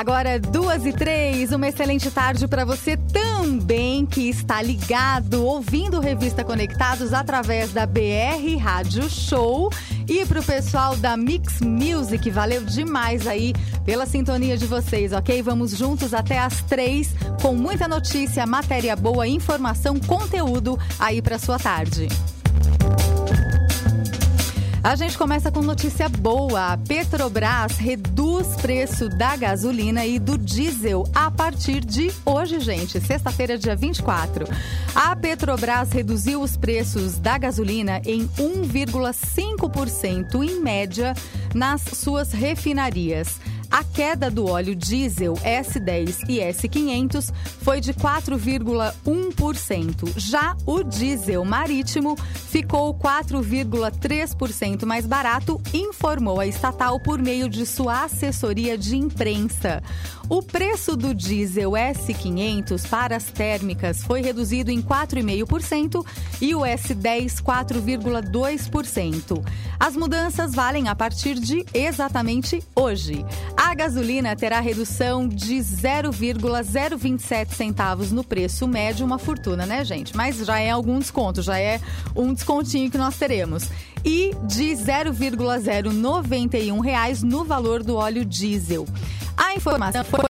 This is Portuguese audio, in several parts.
Agora, duas e três, uma excelente tarde para você também que está ligado, ouvindo Revista Conectados através da BR Rádio Show. E para o pessoal da Mix Music, valeu demais aí pela sintonia de vocês, ok? Vamos juntos até as três com muita notícia, matéria boa, informação, conteúdo aí para sua tarde. A gente começa com notícia boa. A Petrobras reduz preço da gasolina e do diesel a partir de hoje, gente, sexta-feira, dia 24. A Petrobras reduziu os preços da gasolina em 1,5% em média nas suas refinarias. A queda do óleo diesel S10 e S500 foi de 4,1%. Já o diesel marítimo ficou 4,3% mais barato, informou a estatal por meio de sua assessoria de imprensa. O preço do diesel S500 para as térmicas foi reduzido em 4,5% e o S10 4,2%. As mudanças valem a partir de exatamente hoje. A gasolina terá redução de 0,027 centavos no preço médio, uma fortuna, né, gente? Mas já é algum desconto, já é um descontinho que nós teremos. E de 0,091 reais no valor do óleo diesel. A informação foi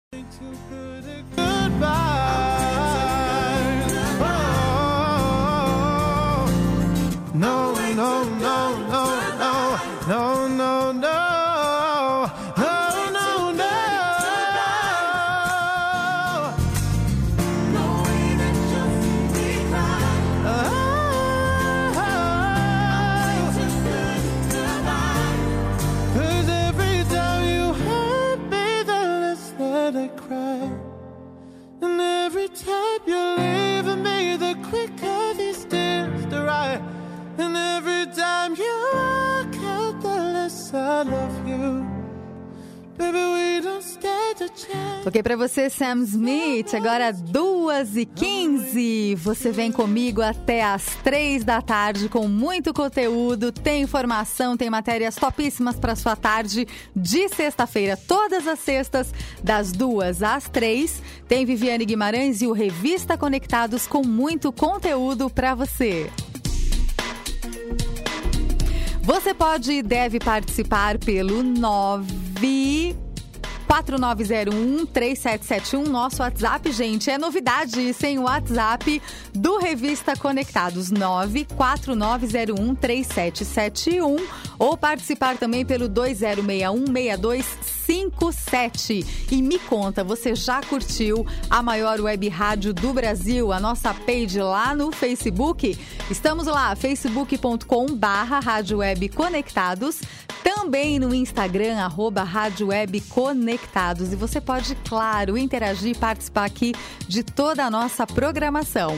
Toquei para você Sam Smith, agora 2 e 15 Você vem comigo até as 3 da tarde com muito conteúdo, tem informação, tem matérias topíssimas para sua tarde de sexta-feira, todas as sextas, das 2 às 3. Tem Viviane Guimarães e o Revista Conectados com muito conteúdo para você. Você pode e deve participar pelo 9 4901-3771, nosso WhatsApp, gente. É novidade sem o WhatsApp do Revista Conectados 94901-3771 ou participar também pelo 2061-6257. E me conta, você já curtiu a maior web rádio do Brasil, a nossa page lá no Facebook? Estamos lá, facebook.com barra Rádio Web Conectados também no Instagram, arroba Rádio Web Conectados. E você pode, claro, interagir e participar aqui de toda a nossa programação.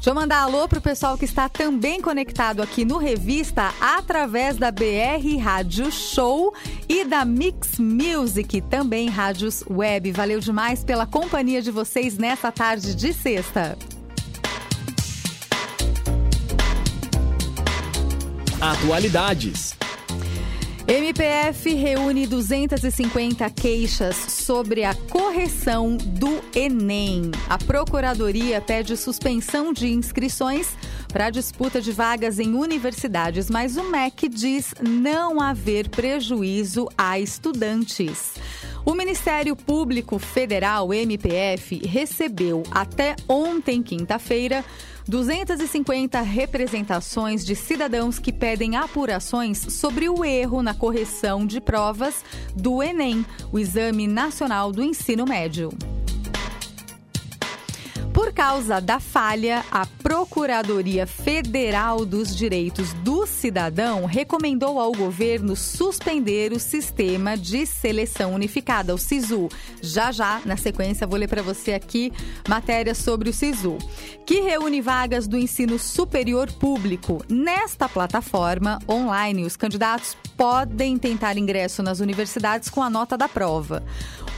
Deixa eu mandar alô pro pessoal que está também conectado aqui no Revista através da BR Rádio Show e da Mix Music, também rádios web. Valeu demais pela companhia de vocês nessa tarde de sexta. Atualidades. MPF reúne 250 queixas sobre a correção do Enem. A Procuradoria pede suspensão de inscrições para disputa de vagas em universidades, mas o MEC diz não haver prejuízo a estudantes. O Ministério Público Federal, MPF, recebeu até ontem, quinta-feira, 250 representações de cidadãos que pedem apurações sobre o erro na correção de provas do Enem, o Exame Nacional do Ensino Médio. Por causa da falha, a Procuradoria Federal dos Direitos do Cidadão recomendou ao governo suspender o sistema de seleção unificada, o SISU. Já já, na sequência, vou ler para você aqui matéria sobre o SISU, que reúne vagas do ensino superior público. Nesta plataforma online, os candidatos podem tentar ingresso nas universidades com a nota da prova.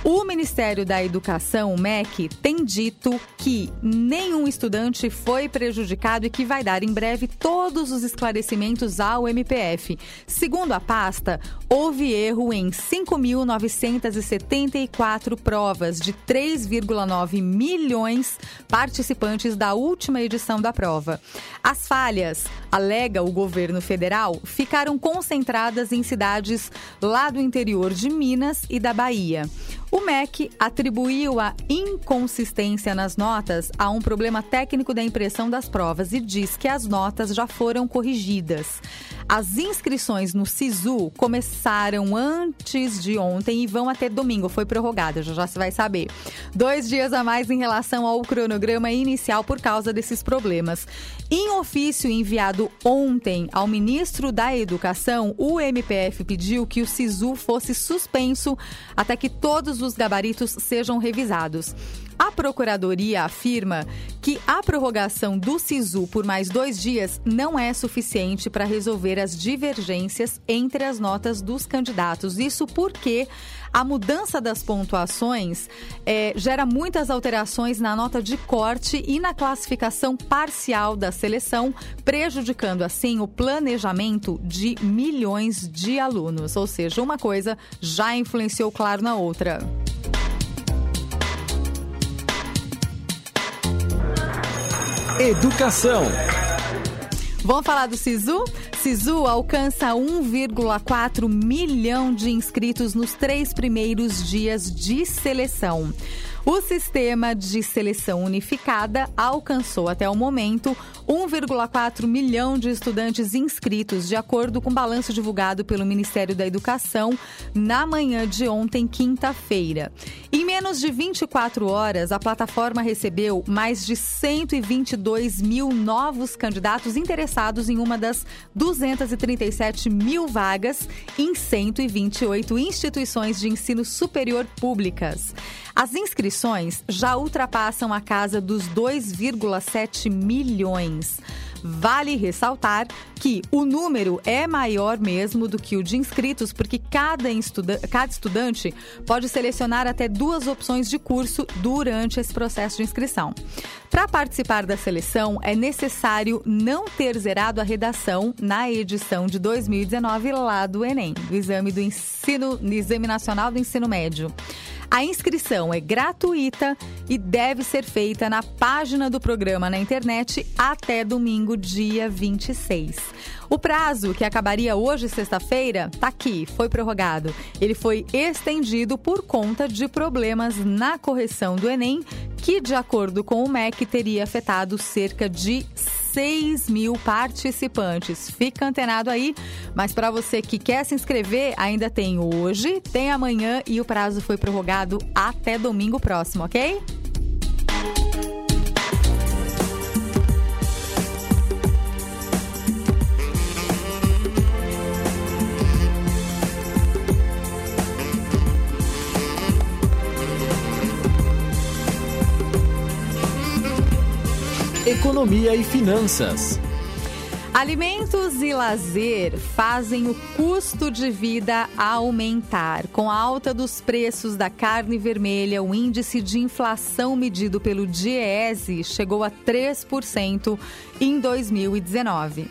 O Ministério da Educação, o MEC, tem dito que nenhum estudante foi prejudicado e que vai dar em breve todos os esclarecimentos ao MPF. Segundo a pasta, houve erro em 5.974 provas de 3,9 milhões participantes da última edição da prova. As falhas, alega o governo federal, ficaram concentradas em cidades lá do interior de Minas e da Bahia. O MEC atribuiu a inconsistência nas notas a um problema técnico da impressão das provas e diz que as notas já foram corrigidas. As inscrições no SISU começaram antes de ontem e vão até domingo. Foi prorrogada, já já se vai saber. Dois dias a mais em relação ao cronograma inicial por causa desses problemas. Em ofício enviado ontem ao ministro da Educação, o MPF pediu que o SISU fosse suspenso até que todos os gabaritos sejam revisados. A Procuradoria afirma que a prorrogação do SISU por mais dois dias não é suficiente para resolver as divergências entre as notas dos candidatos. Isso porque a mudança das pontuações é, gera muitas alterações na nota de corte e na classificação parcial da seleção, prejudicando assim o planejamento de milhões de alunos. Ou seja, uma coisa já influenciou, claro, na outra. Educação. Vamos falar do Sisu? Sisu alcança 1,4 milhão de inscritos nos três primeiros dias de seleção. O sistema de seleção unificada alcançou até o momento 1,4 milhão de estudantes inscritos, de acordo com o balanço divulgado pelo Ministério da Educação na manhã de ontem, quinta-feira. Em menos de 24 horas, a plataforma recebeu mais de 122 mil novos candidatos interessados em uma das 237 mil vagas em 128 instituições de ensino superior públicas. As inscrições já ultrapassam a casa dos 2,7 milhões. Vale ressaltar que o número é maior mesmo do que o de inscritos, porque cada, estuda cada estudante pode selecionar até duas opções de curso durante esse processo de inscrição. Para participar da seleção, é necessário não ter zerado a redação na edição de 2019 lá do Enem, do Exame do Ensino, Exame Nacional do Ensino Médio. A inscrição é gratuita e deve ser feita na página do programa na internet até domingo, dia 26. O prazo, que acabaria hoje, sexta-feira, está aqui, foi prorrogado. Ele foi estendido por conta de problemas na correção do Enem, que, de acordo com o MEC, teria afetado cerca de 6 mil participantes. Fica antenado aí, mas para você que quer se inscrever, ainda tem hoje, tem amanhã e o prazo foi prorrogado até domingo próximo, ok? Economia e finanças. Alimentos e lazer fazem o custo de vida aumentar. Com a alta dos preços da carne vermelha, o índice de inflação medido pelo DIEESE chegou a 3% em 2019.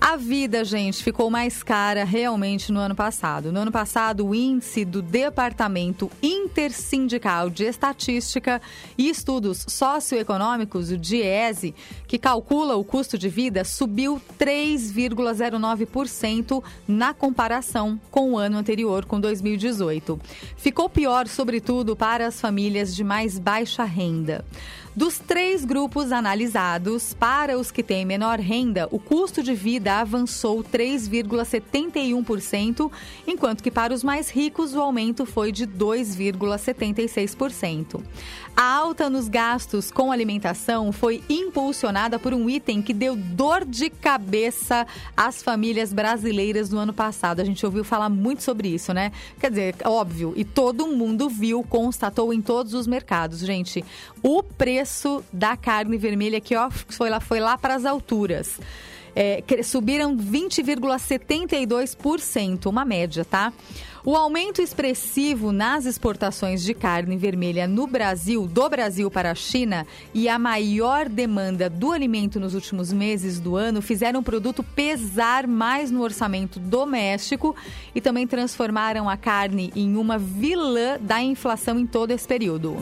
A vida, gente, ficou mais cara realmente no ano passado. No ano passado, o índice do Departamento Intersindical de Estatística e Estudos Socioeconômicos, o DIESE, que calcula o custo de vida, subiu 3,09% na comparação com o ano anterior, com 2018. Ficou pior, sobretudo, para as famílias de mais baixa renda. Dos três grupos analisados, para os que têm menor renda, o custo de vida avançou 3,71%, enquanto que para os mais ricos o aumento foi de 2,76%. A alta nos gastos com alimentação foi impulsionada por um item que deu dor de cabeça às famílias brasileiras no ano passado. A gente ouviu falar muito sobre isso, né? Quer dizer, óbvio, e todo mundo viu, constatou em todos os mercados, gente. O preço da carne vermelha que ó, foi lá, foi lá para as alturas. É, subiram 20,72%, uma média, tá? O aumento expressivo nas exportações de carne vermelha no Brasil, do Brasil para a China, e a maior demanda do alimento nos últimos meses do ano fizeram o produto pesar mais no orçamento doméstico e também transformaram a carne em uma vilã da inflação em todo esse período.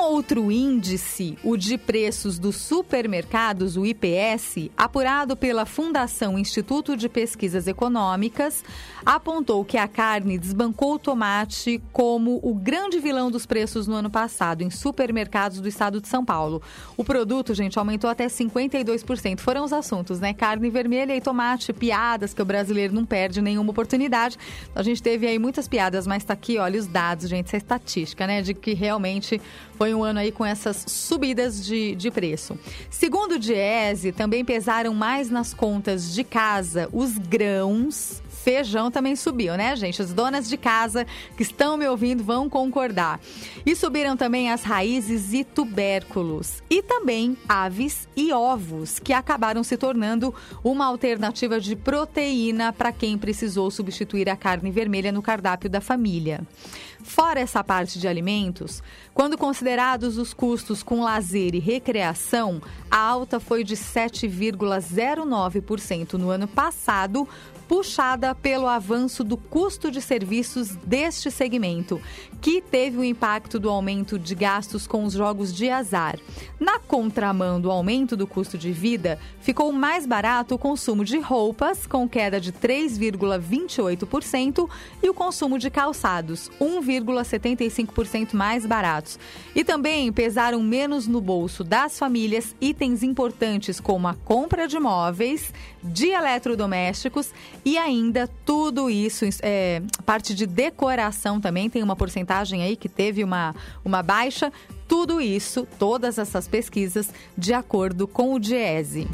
Outro índice, o de preços dos supermercados, o IPS, apurado pela Fundação Instituto de Pesquisas Econômicas, apontou que a carne desbancou o tomate como o grande vilão dos preços no ano passado em supermercados do estado de São Paulo. O produto, gente, aumentou até 52%. Foram os assuntos, né? Carne vermelha e tomate, piadas que o brasileiro não perde nenhuma oportunidade. A gente teve aí muitas piadas, mas tá aqui, olha os dados, gente, essa estatística, né? De que realmente foi um ano aí com essas subidas de, de preço. Segundo o Diese, também pesaram mais nas contas de casa os grãos, feijão também subiu, né, gente? As donas de casa que estão me ouvindo vão concordar. E subiram também as raízes e tubérculos. E também aves e ovos, que acabaram se tornando uma alternativa de proteína para quem precisou substituir a carne vermelha no cardápio da família. Fora essa parte de alimentos, quando considerados os custos com lazer e recreação, a alta foi de 7,09% no ano passado, puxada pelo avanço do custo de serviços deste segmento, que teve o impacto do aumento de gastos com os jogos de azar. Na contramão do aumento do custo de vida, ficou mais barato o consumo de roupas, com queda de 3,28%, e o consumo de calçados, 1,75% mais baratos. E também pesaram menos no bolso das famílias itens importantes como a compra de móveis, de eletrodomésticos e ainda tudo isso, é, parte de decoração também tem uma porcentagem aí que teve uma, uma baixa. Tudo isso, todas essas pesquisas, de acordo com o Diese.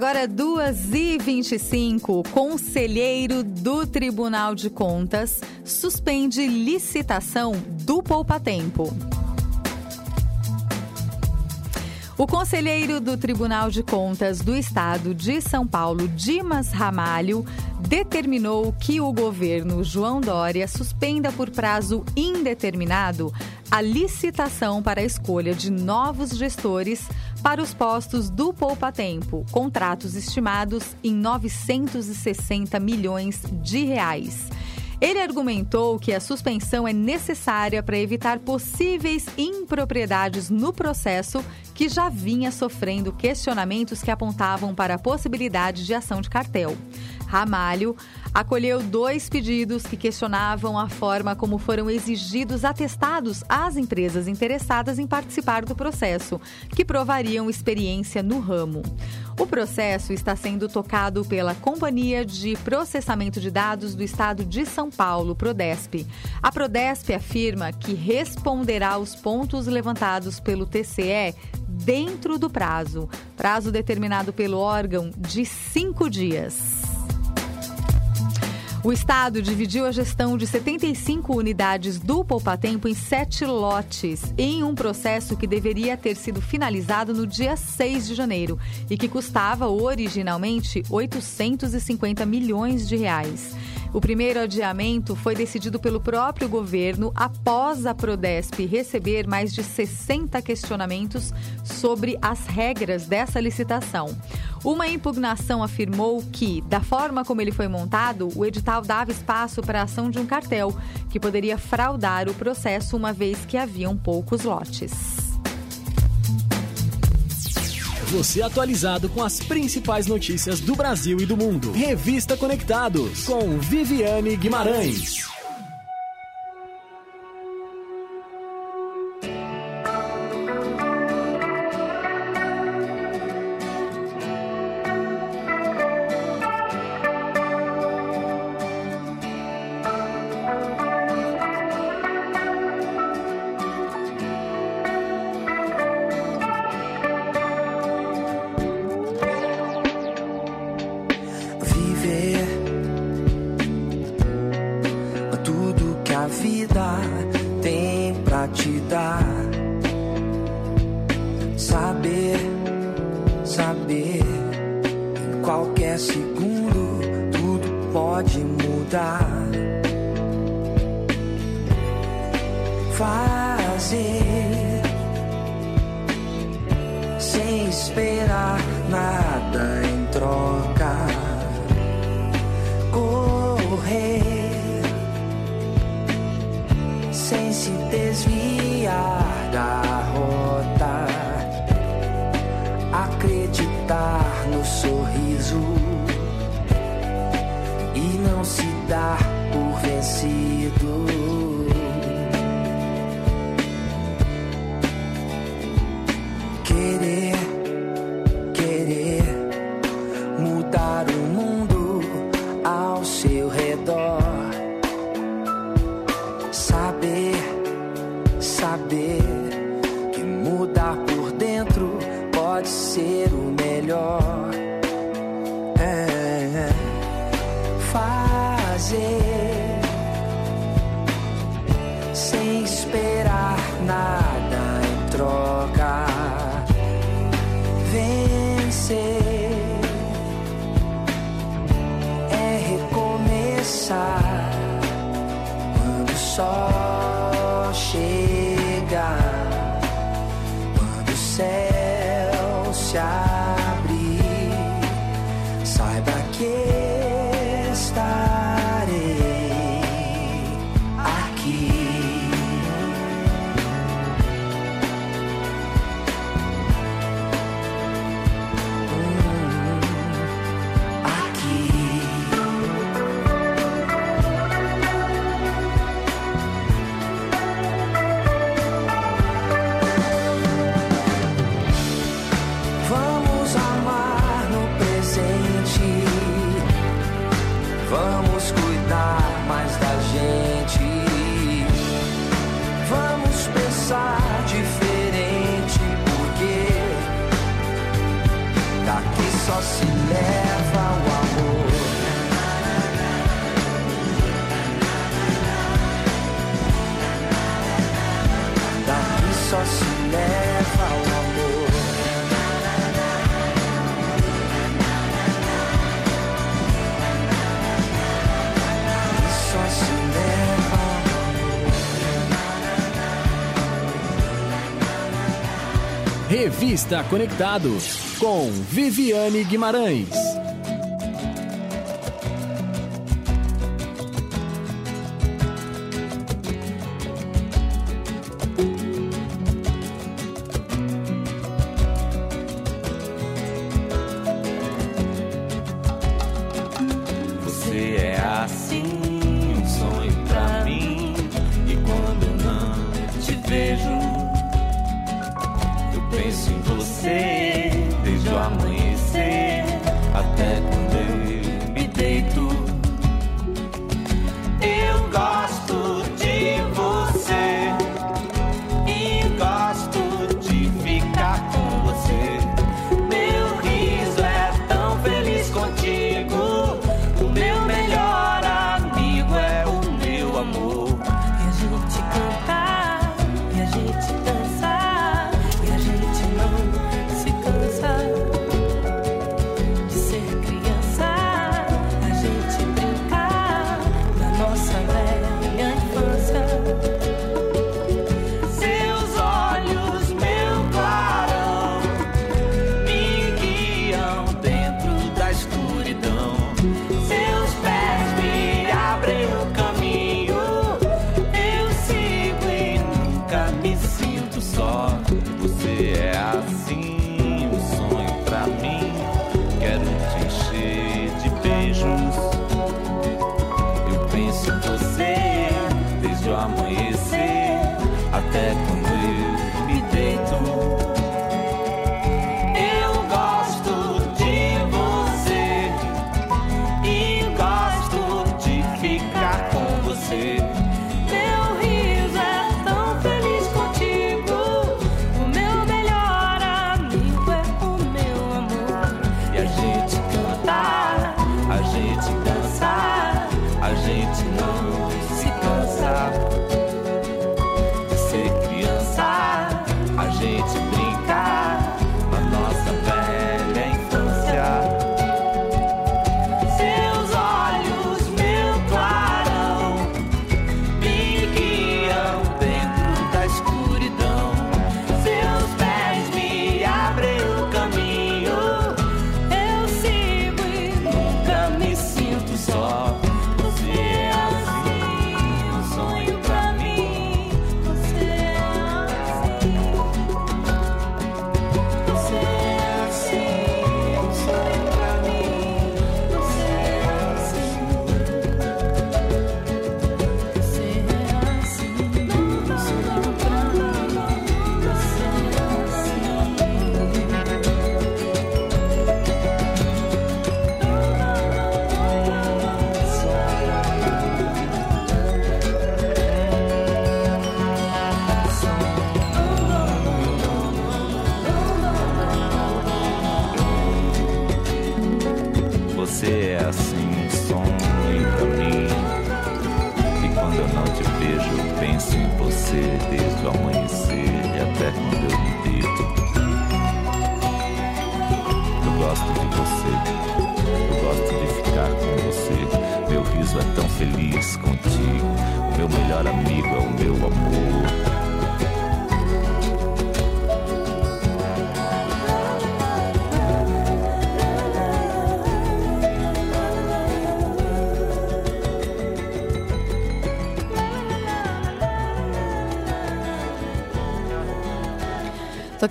Agora, 2h25, conselheiro do Tribunal de Contas suspende licitação do Poupa Tempo. O conselheiro do Tribunal de Contas do Estado de São Paulo, Dimas Ramalho, determinou que o governo João Dória suspenda por prazo indeterminado a licitação para a escolha de novos gestores para os postos do Poupa Tempo, contratos estimados em 960 milhões de reais. Ele argumentou que a suspensão é necessária para evitar possíveis impropriedades no processo que já vinha sofrendo questionamentos que apontavam para a possibilidade de ação de cartel. Ramalho acolheu dois pedidos que questionavam a forma como foram exigidos atestados às empresas interessadas em participar do processo, que provariam experiência no ramo. O processo está sendo tocado pela Companhia de Processamento de Dados do Estado de São Paulo, Prodesp. A Prodesp afirma que responderá aos pontos levantados pelo TCE dentro do prazo, prazo determinado pelo órgão de cinco dias. O Estado dividiu a gestão de 75 unidades do Poupa Tempo em sete lotes, em um processo que deveria ter sido finalizado no dia 6 de janeiro e que custava originalmente 850 milhões de reais. O primeiro adiamento foi decidido pelo próprio governo após a Prodesp receber mais de 60 questionamentos sobre as regras dessa licitação. Uma impugnação afirmou que, da forma como ele foi montado, o edital dava espaço para a ação de um cartel, que poderia fraudar o processo uma vez que haviam poucos lotes. Você atualizado com as principais notícias do Brasil e do mundo. Revista Conectados com Viviane Guimarães. acreditar no sorriso e não se dar por vencido. está conectado com Viviane Guimarães. Você desde o amanhecer e até quando eu me deito. Eu gosto de você, eu gosto de ficar com você. Meu riso é tão feliz contigo, o meu melhor amigo é o meu amor.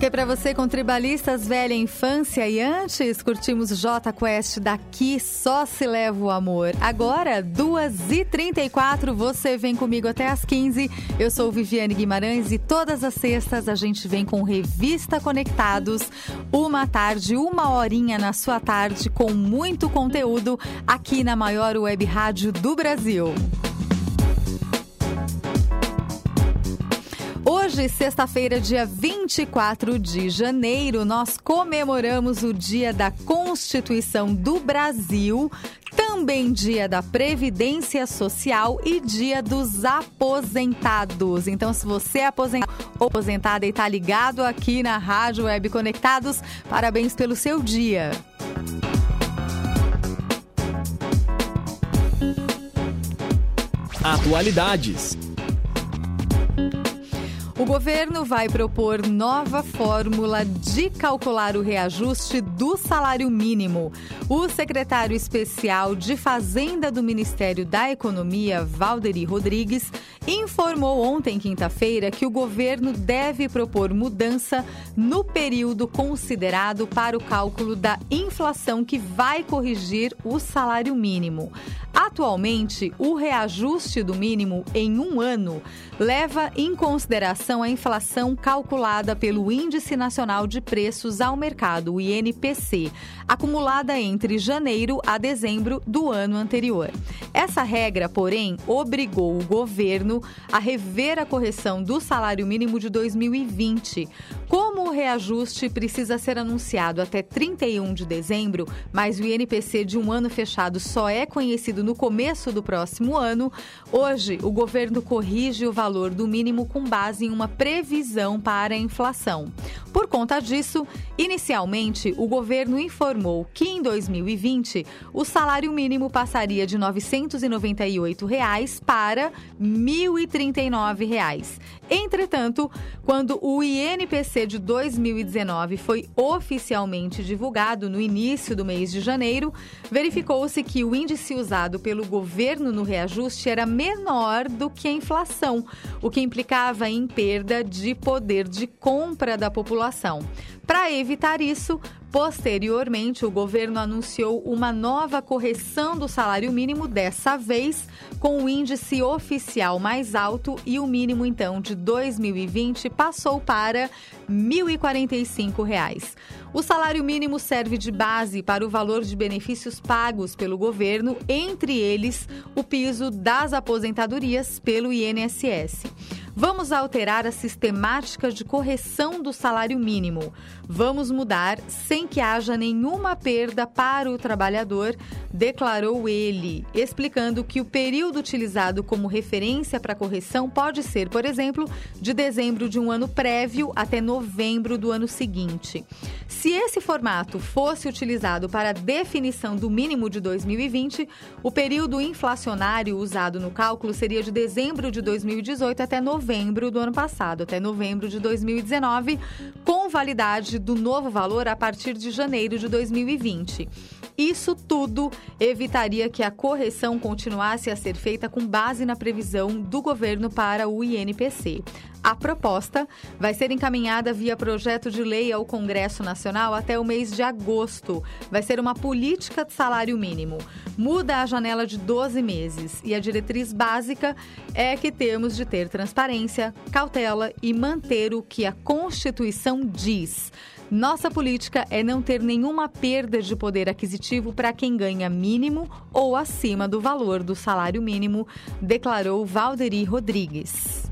Toquei para você com Tribalistas Velha Infância e antes curtimos J Quest daqui só se leva o amor. Agora, 2h34, você vem comigo até as 15. Eu sou Viviane Guimarães e todas as sextas a gente vem com Revista Conectados. Uma tarde, uma horinha na sua tarde com muito conteúdo aqui na maior web rádio do Brasil. Hoje, sexta-feira, dia 24 de janeiro, nós comemoramos o Dia da Constituição do Brasil, também Dia da Previdência Social e Dia dos Aposentados. Então, se você é aposentado ou aposentada e está ligado aqui na Rádio Web Conectados, parabéns pelo seu dia. Atualidades. O governo vai propor nova fórmula de calcular o reajuste do salário mínimo. O secretário especial de Fazenda do Ministério da Economia, Valderi Rodrigues, informou ontem, quinta-feira, que o governo deve propor mudança no período considerado para o cálculo da inflação que vai corrigir o salário mínimo. Atualmente, o reajuste do mínimo em um ano leva em consideração a inflação calculada pelo Índice Nacional de Preços ao Mercado, o INPC, acumulada entre janeiro a dezembro do ano anterior. Essa regra, porém, obrigou o governo a rever a correção do salário mínimo de 2020. Como o reajuste precisa ser anunciado até 31 de dezembro, mas o INPC de um ano fechado só é conhecido no começo do próximo ano, hoje o governo corrige o valor do mínimo com base em uma previsão para a inflação. Por conta disso, inicialmente o governo informou que em 2020 o salário mínimo passaria de 998 reais para 1.039 reais. Entretanto, quando o INPC de 2019 foi oficialmente divulgado no início do mês de janeiro, verificou-se que o índice usado pelo governo no reajuste era menor do que a inflação, o que implicava em perda de poder de compra da população. Para evitar isso, Posteriormente, o governo anunciou uma nova correção do salário mínimo, dessa vez com o índice oficial mais alto e o mínimo, então, de 2020 passou para 1.045 reais. O salário mínimo serve de base para o valor de benefícios pagos pelo governo, entre eles o piso das aposentadorias pelo INSS. Vamos alterar a sistemática de correção do salário mínimo. Vamos mudar sem que haja nenhuma perda para o trabalhador, declarou ele, explicando que o período utilizado como referência para correção pode ser, por exemplo, de dezembro de um ano prévio até novembro do ano seguinte. Se esse formato fosse utilizado para a definição do mínimo de 2020, o período inflacionário usado no cálculo seria de dezembro de 2018 até novembro do ano passado, até novembro de 2019, com validade do novo valor a partir de janeiro de 2020. Isso tudo evitaria que a correção continuasse a ser feita com base na previsão do governo para o INPC. A proposta vai ser encaminhada via projeto de lei ao Congresso Nacional até o mês de agosto. Vai ser uma política de salário mínimo. Muda a janela de 12 meses e a diretriz básica é que temos de ter transparência, cautela e manter o que a Constituição diz. Nossa política é não ter nenhuma perda de poder aquisitivo para quem ganha mínimo ou acima do valor do salário mínimo, declarou Valderi Rodrigues.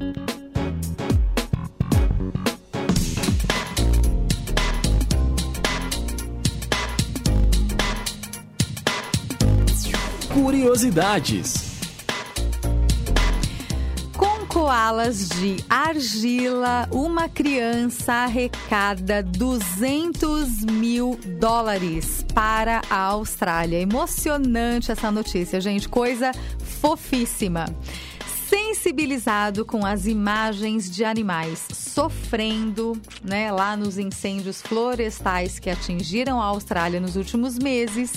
Curiosidades. Koalas de argila, uma criança arrecada 200 mil dólares para a Austrália. Emocionante essa notícia, gente. Coisa fofíssima sensibilizado com as imagens de animais sofrendo, né, lá nos incêndios florestais que atingiram a Austrália nos últimos meses.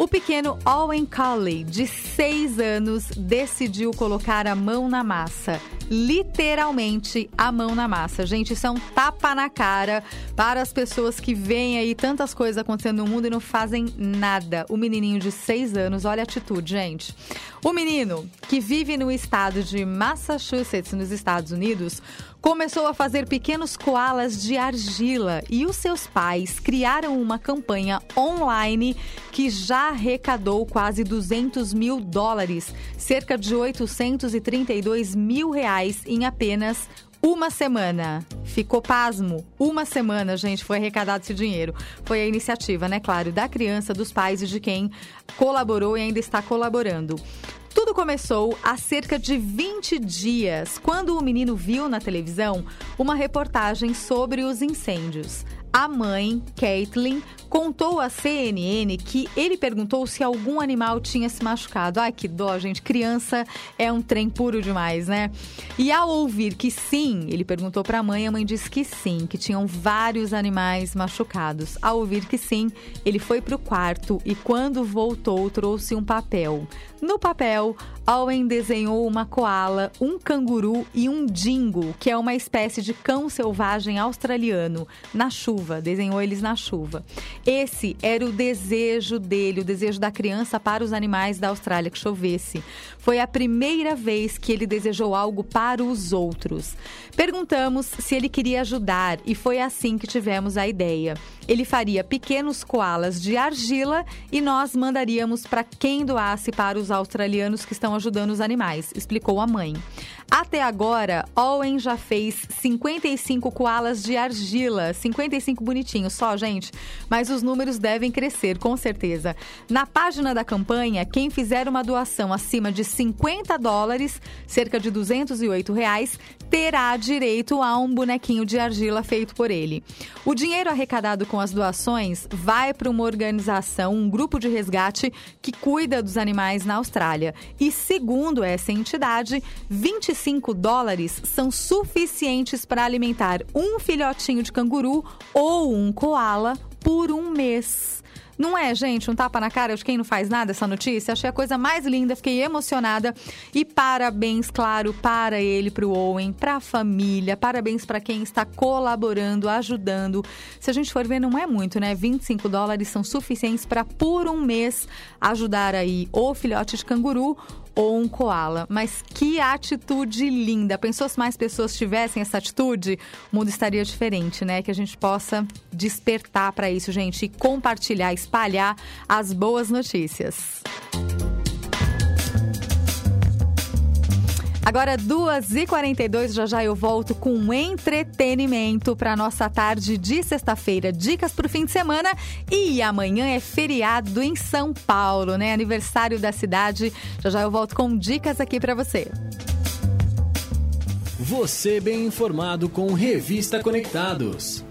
O pequeno Owen Colley, de 6 anos, decidiu colocar a mão na massa. Literalmente a mão na massa. Gente, isso é um tapa na cara para as pessoas que veem aí tantas coisas acontecendo no mundo e não fazem nada. O menininho de 6 anos, olha a atitude, gente. O menino, que vive no estado de Massachusetts, nos Estados Unidos, começou a fazer pequenos koalas de argila e os seus pais criaram uma campanha online que já arrecadou quase 200 mil dólares, cerca de 832 mil reais em apenas uma semana. Ficou pasmo. Uma semana, gente, foi arrecadado esse dinheiro. Foi a iniciativa, né, claro, da criança, dos pais e de quem colaborou e ainda está colaborando. Tudo começou há cerca de 20 dias, quando o menino viu na televisão uma reportagem sobre os incêndios. A mãe, Caitlin, contou à CNN que ele perguntou se algum animal tinha se machucado. Ai, que dó, gente. Criança é um trem puro demais, né? E ao ouvir que sim, ele perguntou para a mãe, a mãe disse que sim, que tinham vários animais machucados. Ao ouvir que sim, ele foi para o quarto e quando voltou trouxe um papel. No papel, Owen desenhou uma koala, um canguru e um dingo, que é uma espécie de cão selvagem australiano, na chuva. Desenhou eles na chuva. Esse era o desejo dele, o desejo da criança para os animais da Austrália, que chovesse. Foi a primeira vez que ele desejou algo para os outros. Perguntamos se ele queria ajudar e foi assim que tivemos a ideia. Ele faria pequenos koalas de argila e nós mandaríamos para quem doasse para os australianos que estão ajudando os animais, explicou a mãe. Até agora, Owen já fez 55 koalas de argila, 55 bonitinhos só, gente, mas os números devem crescer, com certeza. Na página da campanha, quem fizer uma doação acima de 50 dólares, cerca de 208 reais, terá direito a um bonequinho de argila feito por ele. O dinheiro arrecadado com as doações vai para uma organização, um grupo de resgate que cuida dos animais na Austrália. E segundo essa entidade, 25 dólares são suficientes para alimentar um filhotinho de canguru ou um koala por um mês. Não é, gente, um tapa na cara de quem não faz nada essa notícia? Achei a coisa mais linda, fiquei emocionada. E parabéns, claro, para ele, para o Owen, para a família. Parabéns para quem está colaborando, ajudando. Se a gente for ver, não é muito, né? 25 dólares são suficientes para, por um mês, ajudar aí o filhote de canguru ou um koala. Mas que atitude linda! Pensou se mais pessoas tivessem essa atitude? O mundo estaria diferente, né? Que a gente possa despertar para isso, gente, e compartilhar, espalhar as boas notícias. Agora, 2h42, já já eu volto com entretenimento para nossa tarde de sexta-feira. Dicas para o fim de semana. E amanhã é feriado em São Paulo, né? Aniversário da cidade. Já já eu volto com dicas aqui para você. Você bem informado com Revista Conectados.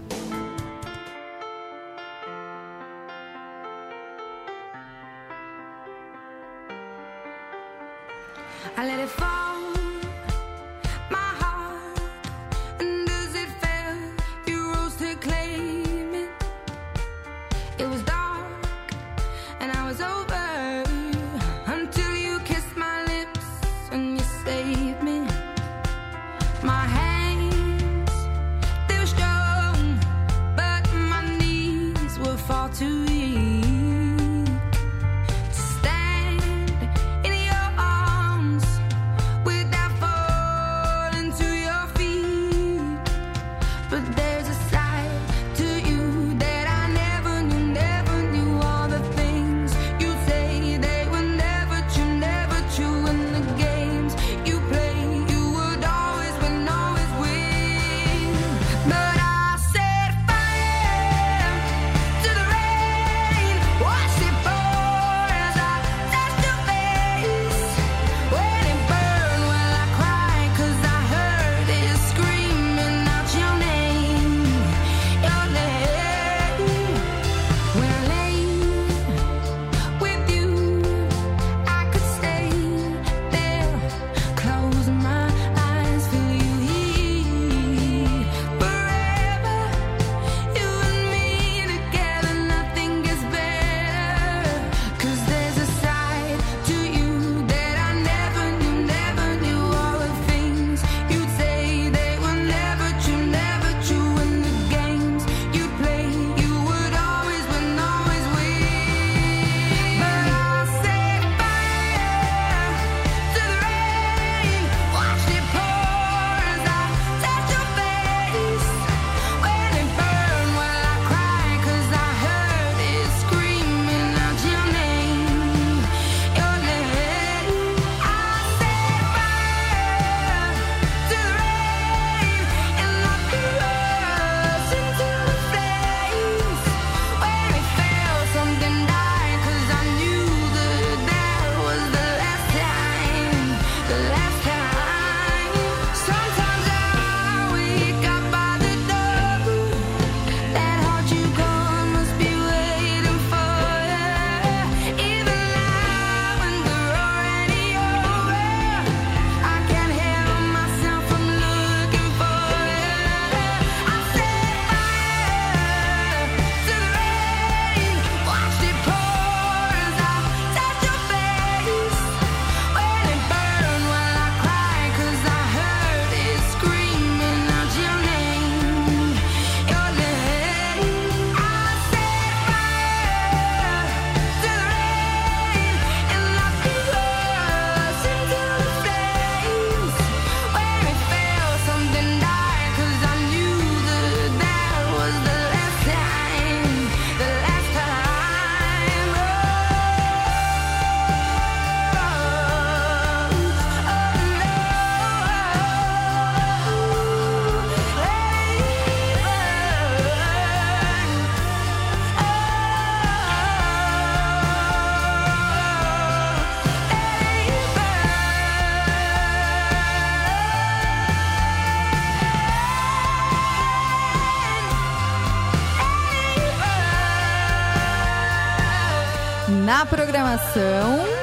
na programação.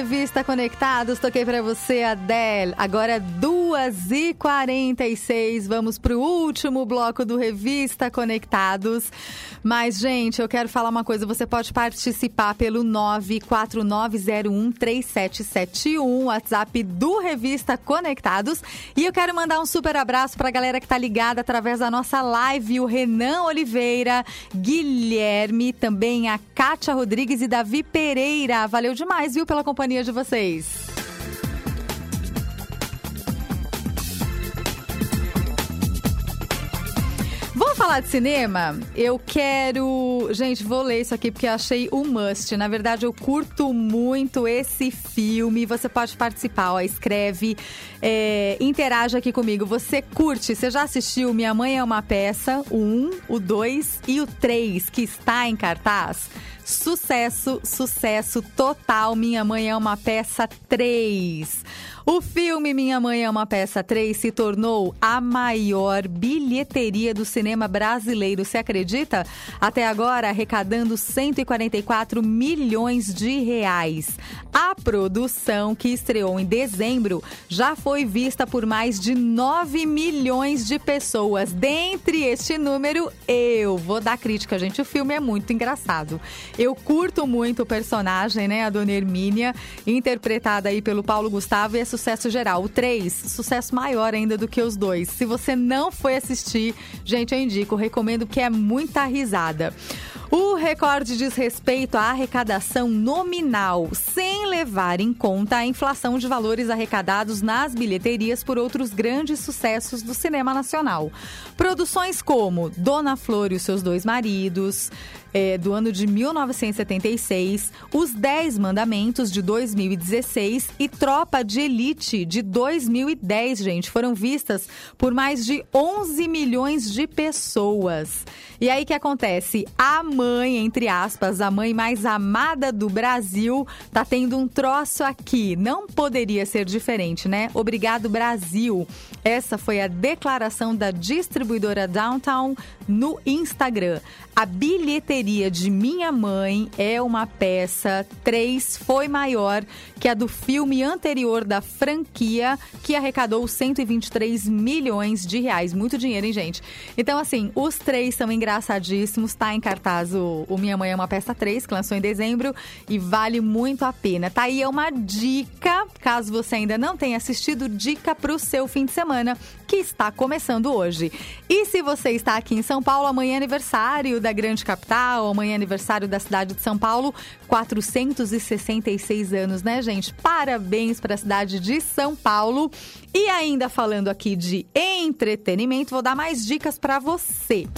Revista Conectados. Toquei para você, Adele. Agora 2h46. Vamos para o último bloco do Revista Conectados. Mas, gente, eu quero falar uma coisa. Você pode participar pelo 949013771, WhatsApp do Revista Conectados. E eu quero mandar um super abraço para a galera que tá ligada através da nossa live. O Renan Oliveira, Guilherme, também a Kátia Rodrigues e Davi Pereira. Valeu demais, viu, pela companhia de vocês. Vamos falar de cinema? Eu quero. Gente, vou ler isso aqui porque eu achei o must. Na verdade, eu curto muito esse filme. Você pode participar, ó. Escreve, é, interage aqui comigo. Você curte? Você já assistiu Minha Mãe é uma Peça? O 1, o 2 e o 3, que está em cartaz? Sucesso, sucesso total. Minha Mãe é uma Peça 3. O filme Minha Mãe é uma Peça 3 se tornou a maior bilheteria do cinema brasileiro. Você acredita? Até agora, arrecadando 144 milhões de reais. A produção, que estreou em dezembro, já foi vista por mais de 9 milhões de pessoas. Dentre este número, eu vou dar crítica, gente. O filme é muito engraçado. Eu curto muito o personagem, né? A Dona Hermínia, interpretada aí pelo Paulo Gustavo, e é sucesso geral. O 3, sucesso maior ainda do que os dois. Se você não foi assistir, gente, eu indico, recomendo que é muita risada. O recorde diz respeito à arrecadação nominal, sem levar em conta a inflação de valores arrecadados nas bilheterias por outros grandes sucessos do cinema nacional. Produções como Dona Flor e os seus dois maridos, é, do ano de 1976, Os Dez Mandamentos de 2016 e Tropa de Elite de 2010, gente, foram vistas por mais de 11 milhões de pessoas. E aí que acontece? A mãe, entre aspas, a mãe mais amada do Brasil, tá tendo um troço aqui. Não poderia ser diferente, né? Obrigado, Brasil. Essa foi a declaração da distribuidora Downtown no Instagram. A bilheteria de Minha Mãe é uma peça 3 foi maior que a do filme anterior da franquia, que arrecadou 123 milhões de reais. Muito dinheiro, hein, gente? Então, assim, os três são engraçadíssimos. Tá em cartaz o, Minha Mãe é uma peça 3, que lançou em dezembro e vale muito a pena. Tá aí é uma dica, caso você ainda não tenha assistido, dica pro seu fim de semana, que está começando hoje. E se você está aqui em São Paulo, amanhã é aniversário da grande capital, amanhã é aniversário da cidade de São Paulo, 466 anos, né, gente? Parabéns para a cidade de São Paulo. E ainda falando aqui de entretenimento, vou dar mais dicas para você.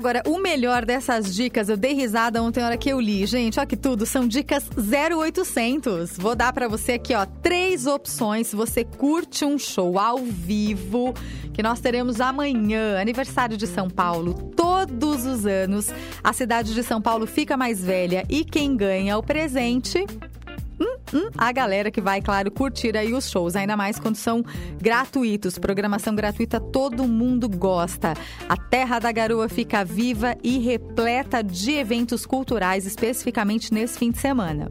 Agora, o melhor dessas dicas, eu dei risada ontem na hora que eu li. Gente, olha que tudo, são dicas 0800. Vou dar para você aqui, ó, três opções se você curte um show ao vivo que nós teremos amanhã, aniversário de São Paulo. Todos os anos, a cidade de São Paulo fica mais velha e quem ganha o presente Hum, hum, a galera que vai, claro, curtir aí os shows, ainda mais quando são gratuitos. Programação gratuita todo mundo gosta. A Terra da Garoa fica viva e repleta de eventos culturais, especificamente nesse fim de semana.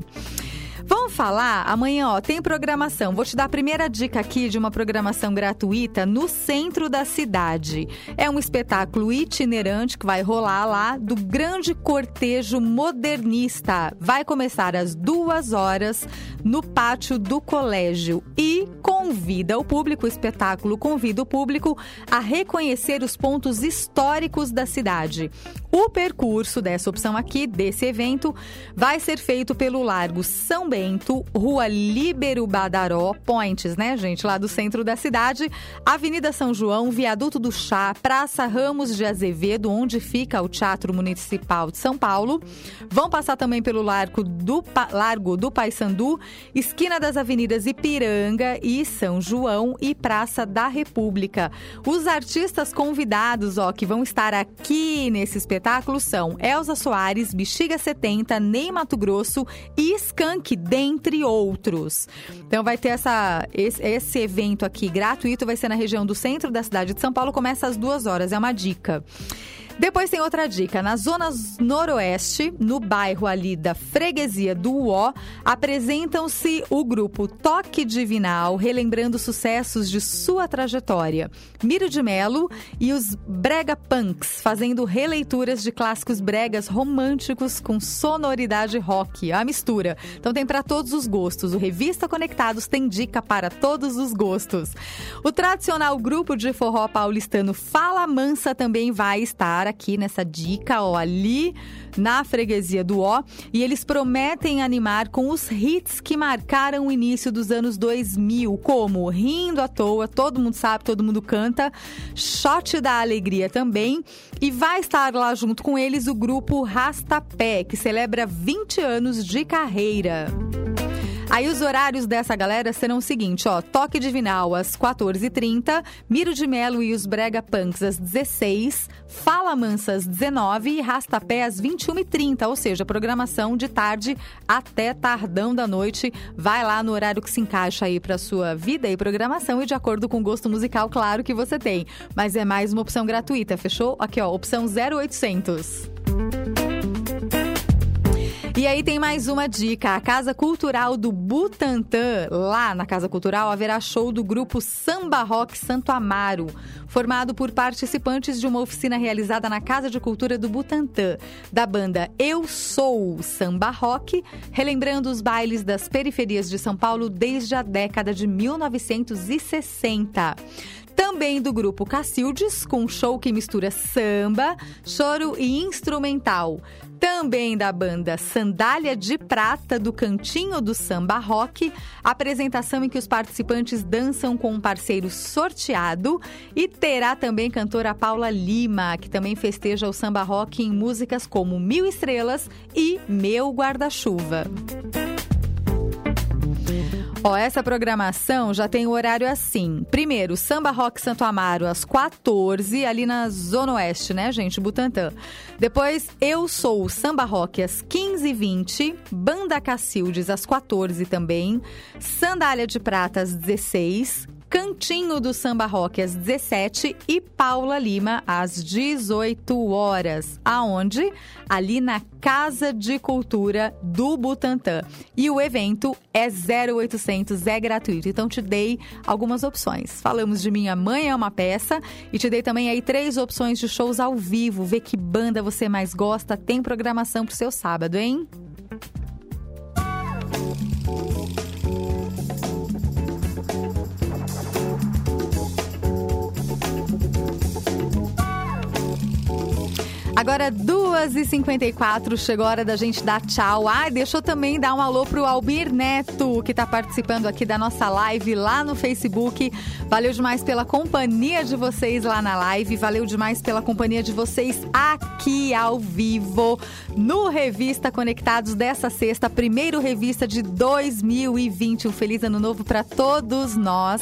Vamos falar? Amanhã, ó, tem programação. Vou te dar a primeira dica aqui de uma programação gratuita no centro da cidade. É um espetáculo itinerante que vai rolar lá do Grande Cortejo Modernista. Vai começar às duas horas no pátio do colégio e convida o público, o espetáculo convida o público a reconhecer os pontos históricos da cidade. O percurso dessa opção aqui, desse evento, vai ser feito pelo Largo São Bento, Rua Líbero Badaró, Points, né, gente, lá do centro da cidade, Avenida São João, Viaduto do Chá, Praça Ramos de Azevedo, onde fica o Teatro Municipal de São Paulo. Vão passar também pelo Largo do, pa Largo do Paissandu, esquina das Avenidas Ipiranga e São João e Praça da República. Os artistas convidados, ó, que vão estar aqui nesse espetáculo são Elza Soares, Bexiga 70, Ney Mato Grosso e Skank dentre outros. Então vai ter essa, esse, esse evento aqui gratuito, vai ser na região do centro da cidade de São Paulo, começa às duas horas, é uma dica. Depois tem outra dica. Na zona noroeste, no bairro ali da freguesia do Uó, apresentam-se o grupo Toque Divinal, relembrando sucessos de sua trajetória. Miro de Melo e os Brega Punks, fazendo releituras de clássicos bregas românticos com sonoridade rock, a mistura. Então tem para todos os gostos. O Revista Conectados tem dica para todos os gostos. O tradicional grupo de forró paulistano Fala Mansa também vai estar aqui nessa dica, ó, ali na freguesia do Ó, e eles prometem animar com os hits que marcaram o início dos anos 2000, como Rindo à Toa, todo mundo sabe, todo mundo canta, Shot da Alegria também, e vai estar lá junto com eles o grupo Rastapé, que celebra 20 anos de carreira. Aí os horários dessa galera serão o seguinte, ó, Toque Divinal às 14h30, Miro de Melo e os Brega Punks às 16 Fala Mansa às 19 e Rastapé às 21h30, ou seja, programação de tarde até tardão da noite. Vai lá no horário que se encaixa aí para sua vida e programação e de acordo com o gosto musical, claro que você tem. Mas é mais uma opção gratuita, fechou? Aqui, ó, opção 0800. E aí tem mais uma dica. A Casa Cultural do Butantã, lá na Casa Cultural, haverá show do grupo Samba Rock Santo Amaro, formado por participantes de uma oficina realizada na Casa de Cultura do Butantã, da banda Eu Sou Samba Rock, relembrando os bailes das periferias de São Paulo desde a década de 1960 também do grupo Cacildes, com um show que mistura samba, choro e instrumental. Também da banda Sandália de Prata, do Cantinho do Samba Rock, apresentação em que os participantes dançam com um parceiro sorteado. E terá também cantora Paula Lima, que também festeja o samba rock em músicas como Mil Estrelas e Meu Guarda-Chuva. Ó, essa programação já tem o horário assim. Primeiro, Samba Rock Santo Amaro às 14, ali na Zona Oeste, né, gente? Butantã. Depois, Eu Sou Samba Rock às 15h20, Banda Cacildes às 14 também, Sandália de Prata às 16, Cantinho do Samba Rock às 17 e Paula Lima às 18 horas. Aonde? Ali na Casa de Cultura do Butantã. E o evento é 0800, é gratuito. Então te dei algumas opções. Falamos de Minha Mãe é uma peça e te dei também aí três opções de shows ao vivo. Vê que banda você mais gosta. Tem programação pro seu sábado, hein? Agora, 2h54, chegou a hora da gente dar tchau. Ah, deixa eu também dar um alô pro Albir Neto, que tá participando aqui da nossa live lá no Facebook. Valeu demais pela companhia de vocês lá na live. Valeu demais pela companhia de vocês aqui ao vivo no Revista Conectados dessa sexta, primeiro revista de 2020. Um feliz ano novo para todos nós.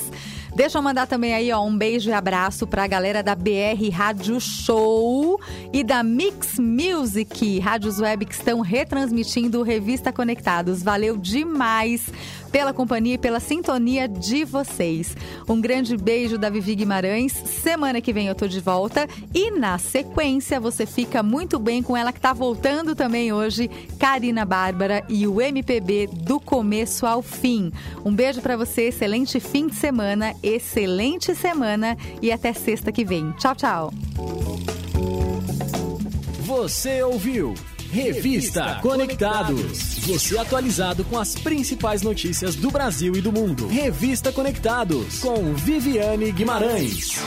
Deixa eu mandar também aí, ó, um beijo e abraço pra galera da BR Rádio Show e da Mix Music, rádios web que estão retransmitindo Revista Conectados. Valeu demais pela companhia e pela sintonia de vocês. Um grande beijo da Vivi Guimarães. Semana que vem eu tô de volta e na sequência você fica muito bem com ela que tá voltando também hoje, Karina Bárbara e o MPB do começo ao fim. Um beijo para você, excelente fim de semana, excelente semana e até sexta que vem. Tchau, tchau. Você ouviu Revista Conectados. Você atualizado com as principais notícias do Brasil e do mundo. Revista Conectados com Viviane Guimarães.